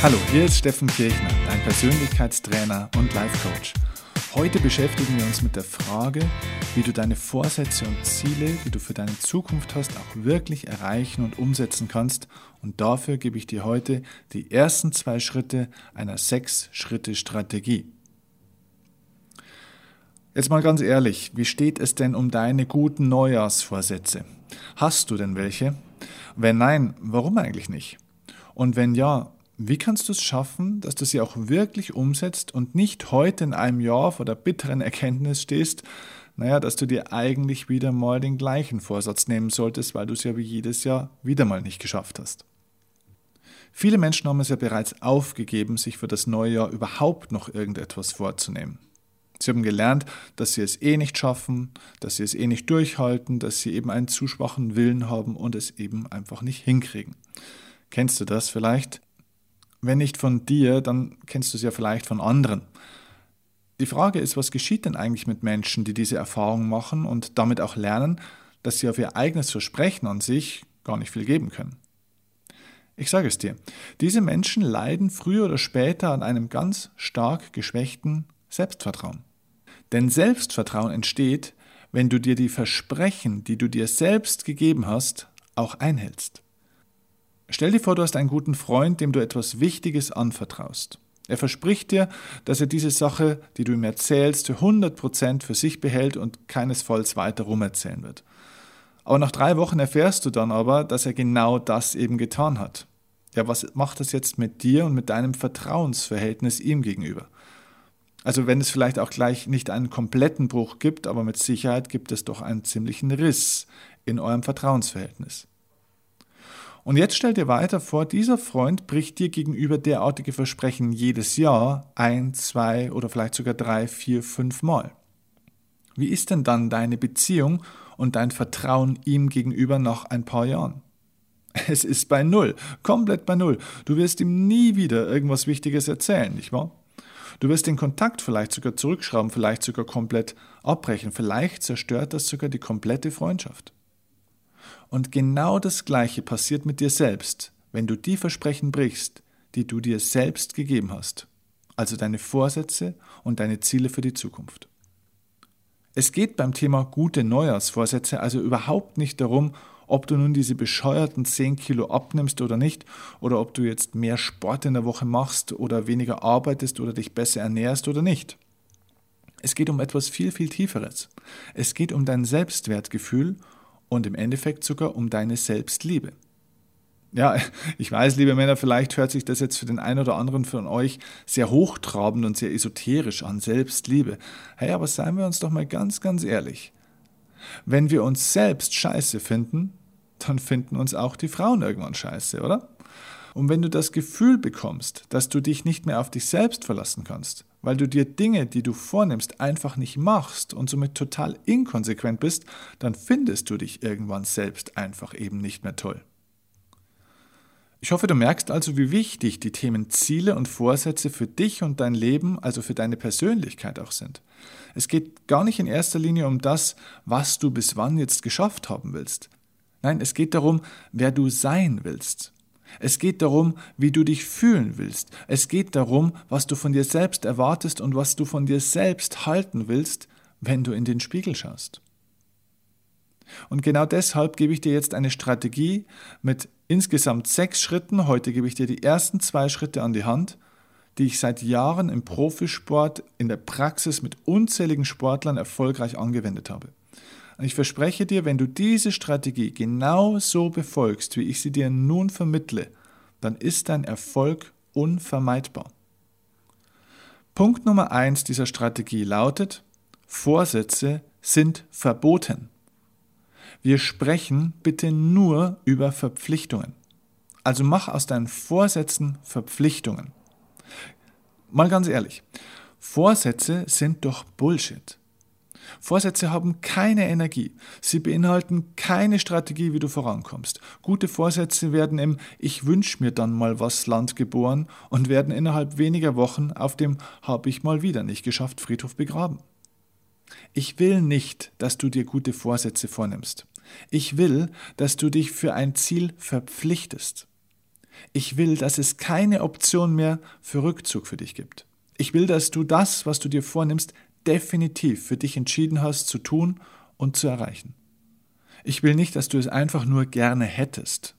Hallo, hier ist Steffen Kirchner, dein Persönlichkeitstrainer und Life Coach. Heute beschäftigen wir uns mit der Frage, wie du deine Vorsätze und Ziele, die du für deine Zukunft hast, auch wirklich erreichen und umsetzen kannst. Und dafür gebe ich dir heute die ersten zwei Schritte einer Sechs-Schritte-Strategie. Jetzt mal ganz ehrlich, wie steht es denn um deine guten Neujahrsvorsätze? Hast du denn welche? Wenn nein, warum eigentlich nicht? Und wenn ja, wie kannst du es schaffen, dass du sie auch wirklich umsetzt und nicht heute in einem Jahr vor der bitteren Erkenntnis stehst, naja, dass du dir eigentlich wieder mal den gleichen Vorsatz nehmen solltest, weil du es ja wie jedes Jahr wieder mal nicht geschafft hast. Viele Menschen haben es ja bereits aufgegeben, sich für das neue Jahr überhaupt noch irgendetwas vorzunehmen. Sie haben gelernt, dass sie es eh nicht schaffen, dass sie es eh nicht durchhalten, dass sie eben einen zu schwachen Willen haben und es eben einfach nicht hinkriegen. Kennst du das vielleicht? Wenn nicht von dir, dann kennst du es ja vielleicht von anderen. Die Frage ist, was geschieht denn eigentlich mit Menschen, die diese Erfahrung machen und damit auch lernen, dass sie auf ihr eigenes Versprechen an sich gar nicht viel geben können? Ich sage es dir, diese Menschen leiden früher oder später an einem ganz stark geschwächten Selbstvertrauen. Denn Selbstvertrauen entsteht, wenn du dir die Versprechen, die du dir selbst gegeben hast, auch einhältst. Stell dir vor, du hast einen guten Freund, dem du etwas Wichtiges anvertraust. Er verspricht dir, dass er diese Sache, die du ihm erzählst, zu 100% für sich behält und keinesfalls weiter rumerzählen wird. Aber nach drei Wochen erfährst du dann aber, dass er genau das eben getan hat. Ja, was macht das jetzt mit dir und mit deinem Vertrauensverhältnis ihm gegenüber? Also wenn es vielleicht auch gleich nicht einen kompletten Bruch gibt, aber mit Sicherheit gibt es doch einen ziemlichen Riss in eurem Vertrauensverhältnis. Und jetzt stell dir weiter vor, dieser Freund bricht dir gegenüber derartige Versprechen jedes Jahr ein, zwei oder vielleicht sogar drei, vier, fünf Mal. Wie ist denn dann deine Beziehung und dein Vertrauen ihm gegenüber nach ein paar Jahren? Es ist bei Null, komplett bei Null. Du wirst ihm nie wieder irgendwas Wichtiges erzählen, nicht wahr? Du wirst den Kontakt vielleicht sogar zurückschrauben, vielleicht sogar komplett abbrechen, vielleicht zerstört das sogar die komplette Freundschaft. Und genau das Gleiche passiert mit dir selbst, wenn du die Versprechen brichst, die du dir selbst gegeben hast, also deine Vorsätze und deine Ziele für die Zukunft. Es geht beim Thema gute Neujahrsvorsätze also überhaupt nicht darum, ob du nun diese bescheuerten 10 Kilo abnimmst oder nicht, oder ob du jetzt mehr Sport in der Woche machst oder weniger arbeitest oder dich besser ernährst oder nicht. Es geht um etwas viel, viel Tieferes. Es geht um dein Selbstwertgefühl und im Endeffekt sogar um deine Selbstliebe. Ja, ich weiß, liebe Männer, vielleicht hört sich das jetzt für den einen oder anderen von euch sehr hochtrabend und sehr esoterisch an, Selbstliebe. Hey, aber seien wir uns doch mal ganz, ganz ehrlich. Wenn wir uns selbst scheiße finden, dann finden uns auch die Frauen irgendwann scheiße, oder? Und wenn du das Gefühl bekommst, dass du dich nicht mehr auf dich selbst verlassen kannst, weil du dir Dinge, die du vornimmst, einfach nicht machst und somit total inkonsequent bist, dann findest du dich irgendwann selbst einfach eben nicht mehr toll. Ich hoffe, du merkst also, wie wichtig die Themen Ziele und Vorsätze für dich und dein Leben, also für deine Persönlichkeit auch sind. Es geht gar nicht in erster Linie um das, was du bis wann jetzt geschafft haben willst. Nein, es geht darum, wer du sein willst. Es geht darum, wie du dich fühlen willst. Es geht darum, was du von dir selbst erwartest und was du von dir selbst halten willst, wenn du in den Spiegel schaust. Und genau deshalb gebe ich dir jetzt eine Strategie mit insgesamt sechs Schritten. Heute gebe ich dir die ersten zwei Schritte an die Hand, die ich seit Jahren im Profisport in der Praxis mit unzähligen Sportlern erfolgreich angewendet habe. Und ich verspreche dir, wenn du diese Strategie genau so befolgst, wie ich sie dir nun vermittle, dann ist dein Erfolg unvermeidbar. Punkt Nummer eins dieser Strategie lautet, Vorsätze sind verboten. Wir sprechen bitte nur über Verpflichtungen. Also mach aus deinen Vorsätzen Verpflichtungen. Mal ganz ehrlich, Vorsätze sind doch Bullshit. Vorsätze haben keine Energie. Sie beinhalten keine Strategie, wie du vorankommst. Gute Vorsätze werden im Ich wünsch mir dann mal was Land geboren und werden innerhalb weniger Wochen auf dem Hab ich mal wieder nicht geschafft Friedhof begraben. Ich will nicht, dass du dir gute Vorsätze vornimmst. Ich will, dass du dich für ein Ziel verpflichtest. Ich will, dass es keine Option mehr für Rückzug für dich gibt. Ich will, dass du das, was du dir vornimmst, definitiv für dich entschieden hast zu tun und zu erreichen. Ich will nicht, dass du es einfach nur gerne hättest.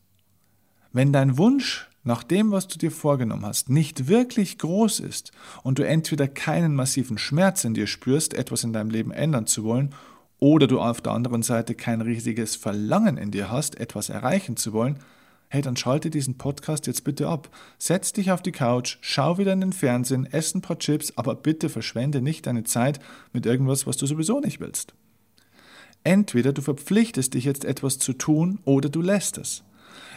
Wenn dein Wunsch nach dem, was du dir vorgenommen hast, nicht wirklich groß ist und du entweder keinen massiven Schmerz in dir spürst, etwas in deinem Leben ändern zu wollen, oder du auf der anderen Seite kein riesiges Verlangen in dir hast, etwas erreichen zu wollen, hey, dann schalte diesen Podcast jetzt bitte ab. Setz dich auf die Couch, schau wieder in den Fernsehen, ess ein paar Chips, aber bitte verschwende nicht deine Zeit mit irgendwas, was du sowieso nicht willst. Entweder du verpflichtest dich jetzt etwas zu tun oder du lässt es.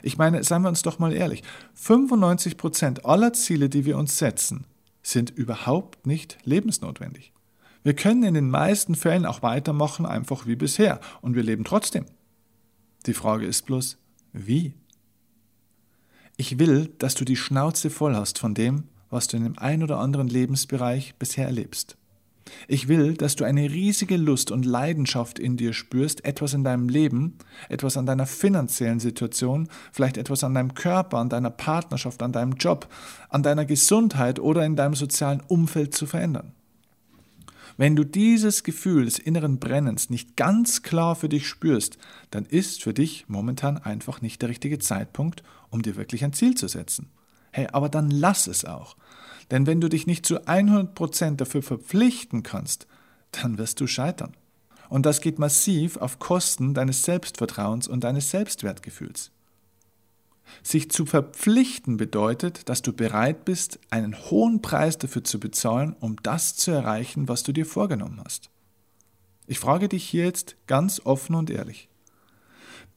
Ich meine, seien wir uns doch mal ehrlich, 95% aller Ziele, die wir uns setzen, sind überhaupt nicht lebensnotwendig. Wir können in den meisten Fällen auch weitermachen, einfach wie bisher, und wir leben trotzdem. Die Frage ist bloß, wie? Ich will, dass du die Schnauze voll hast von dem, was du in dem ein oder anderen Lebensbereich bisher erlebst. Ich will, dass du eine riesige Lust und Leidenschaft in dir spürst, etwas in deinem Leben, etwas an deiner finanziellen Situation, vielleicht etwas an deinem Körper, an deiner Partnerschaft, an deinem Job, an deiner Gesundheit oder in deinem sozialen Umfeld zu verändern. Wenn du dieses Gefühl des inneren Brennens nicht ganz klar für dich spürst, dann ist für dich momentan einfach nicht der richtige Zeitpunkt, um dir wirklich ein Ziel zu setzen. Hey, aber dann lass es auch. Denn wenn du dich nicht zu 100% dafür verpflichten kannst, dann wirst du scheitern. Und das geht massiv auf Kosten deines Selbstvertrauens und deines Selbstwertgefühls. Sich zu verpflichten bedeutet, dass du bereit bist, einen hohen Preis dafür zu bezahlen, um das zu erreichen, was du dir vorgenommen hast. Ich frage dich hier jetzt ganz offen und ehrlich.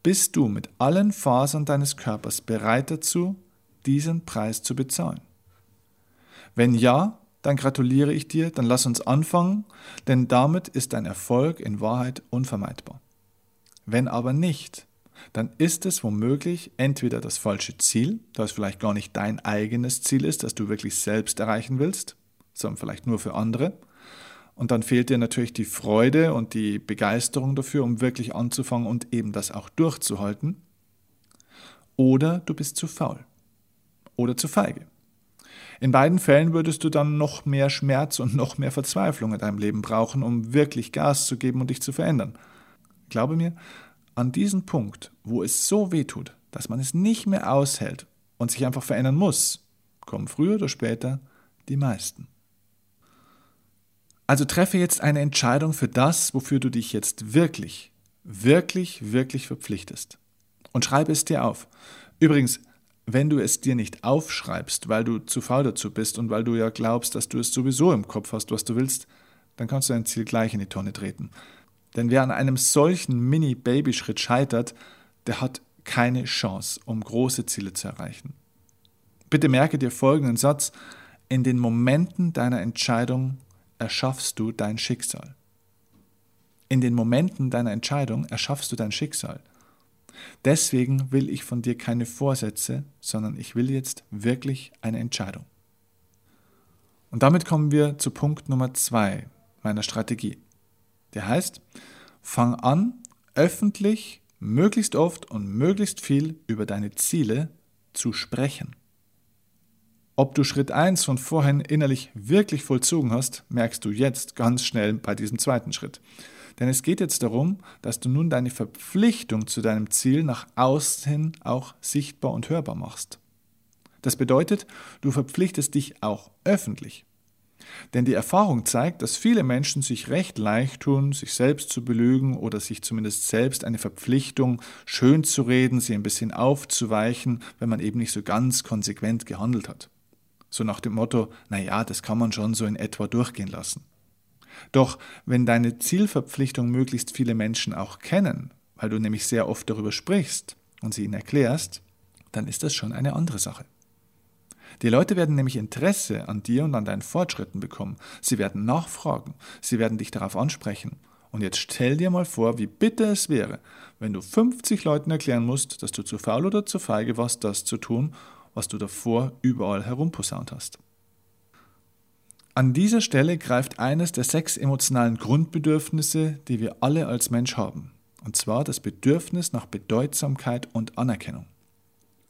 Bist du mit allen Fasern deines Körpers bereit dazu, diesen Preis zu bezahlen? Wenn ja, dann gratuliere ich dir, dann lass uns anfangen, denn damit ist dein Erfolg in Wahrheit unvermeidbar. Wenn aber nicht, dann ist es womöglich entweder das falsche Ziel, da es vielleicht gar nicht dein eigenes Ziel ist, das du wirklich selbst erreichen willst, sondern vielleicht nur für andere. Und dann fehlt dir natürlich die Freude und die Begeisterung dafür, um wirklich anzufangen und eben das auch durchzuhalten. Oder du bist zu faul oder zu feige. In beiden Fällen würdest du dann noch mehr Schmerz und noch mehr Verzweiflung in deinem Leben brauchen, um wirklich Gas zu geben und dich zu verändern. Glaube mir, an diesem Punkt, wo es so weh tut, dass man es nicht mehr aushält und sich einfach verändern muss, kommen früher oder später die meisten. Also treffe jetzt eine Entscheidung für das, wofür du dich jetzt wirklich, wirklich, wirklich verpflichtest. Und schreibe es dir auf. Übrigens, wenn du es dir nicht aufschreibst, weil du zu faul dazu bist und weil du ja glaubst, dass du es sowieso im Kopf hast, was du willst, dann kannst du dein Ziel gleich in die Tonne treten. Denn wer an einem solchen Mini-Baby-Schritt scheitert, der hat keine Chance, um große Ziele zu erreichen. Bitte merke dir folgenden Satz. In den Momenten deiner Entscheidung erschaffst du dein Schicksal. In den Momenten deiner Entscheidung erschaffst du dein Schicksal. Deswegen will ich von dir keine Vorsätze, sondern ich will jetzt wirklich eine Entscheidung. Und damit kommen wir zu Punkt Nummer zwei meiner Strategie. Der heißt, fang an, öffentlich, möglichst oft und möglichst viel über deine Ziele zu sprechen. Ob du Schritt 1 von vorhin innerlich wirklich vollzogen hast, merkst du jetzt ganz schnell bei diesem zweiten Schritt. Denn es geht jetzt darum, dass du nun deine Verpflichtung zu deinem Ziel nach außen hin auch sichtbar und hörbar machst. Das bedeutet, du verpflichtest dich auch öffentlich. Denn die Erfahrung zeigt, dass viele Menschen sich recht leicht tun, sich selbst zu belügen oder sich zumindest selbst eine Verpflichtung schön zu reden, sie ein bisschen aufzuweichen, wenn man eben nicht so ganz konsequent gehandelt hat. So nach dem Motto, na ja, das kann man schon so in etwa durchgehen lassen. Doch wenn deine Zielverpflichtung möglichst viele Menschen auch kennen, weil du nämlich sehr oft darüber sprichst und sie ihnen erklärst, dann ist das schon eine andere Sache. Die Leute werden nämlich Interesse an dir und an deinen Fortschritten bekommen. Sie werden nachfragen, sie werden dich darauf ansprechen. Und jetzt stell dir mal vor, wie bitter es wäre, wenn du 50 Leuten erklären musst, dass du zu faul oder zu feige warst, das zu tun, was du davor überall herumposaunt hast. An dieser Stelle greift eines der sechs emotionalen Grundbedürfnisse, die wir alle als Mensch haben, und zwar das Bedürfnis nach Bedeutsamkeit und Anerkennung.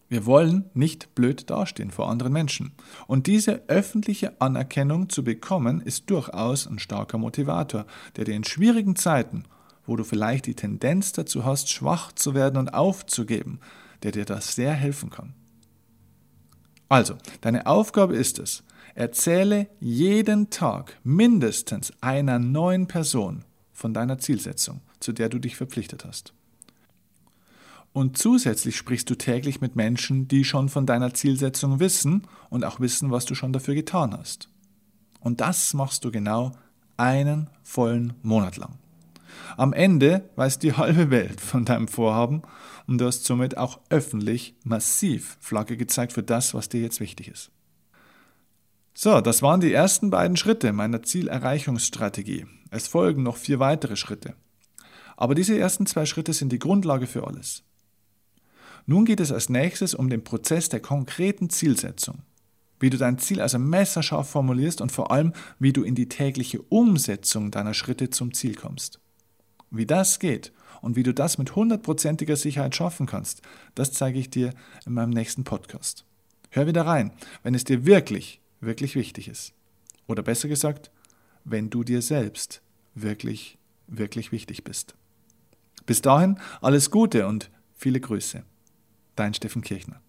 Wir wollen nicht blöd dastehen vor anderen Menschen. Und diese öffentliche Anerkennung zu bekommen, ist durchaus ein starker Motivator, der dir in schwierigen Zeiten, wo du vielleicht die Tendenz dazu hast, schwach zu werden und aufzugeben, der dir das sehr helfen kann. Also, deine Aufgabe ist es, erzähle jeden Tag mindestens einer neuen Person von deiner Zielsetzung, zu der du dich verpflichtet hast. Und zusätzlich sprichst du täglich mit Menschen, die schon von deiner Zielsetzung wissen und auch wissen, was du schon dafür getan hast. Und das machst du genau einen vollen Monat lang. Am Ende weiß die halbe Welt von deinem Vorhaben und du hast somit auch öffentlich massiv Flagge gezeigt für das, was dir jetzt wichtig ist. So, das waren die ersten beiden Schritte meiner Zielerreichungsstrategie. Es folgen noch vier weitere Schritte. Aber diese ersten zwei Schritte sind die Grundlage für alles. Nun geht es als nächstes um den Prozess der konkreten Zielsetzung. Wie du dein Ziel also messerscharf formulierst und vor allem, wie du in die tägliche Umsetzung deiner Schritte zum Ziel kommst. Wie das geht und wie du das mit hundertprozentiger Sicherheit schaffen kannst, das zeige ich dir in meinem nächsten Podcast. Hör wieder rein, wenn es dir wirklich, wirklich wichtig ist. Oder besser gesagt, wenn du dir selbst wirklich, wirklich wichtig bist. Bis dahin alles Gute und viele Grüße. Dein Steffen Kirchner.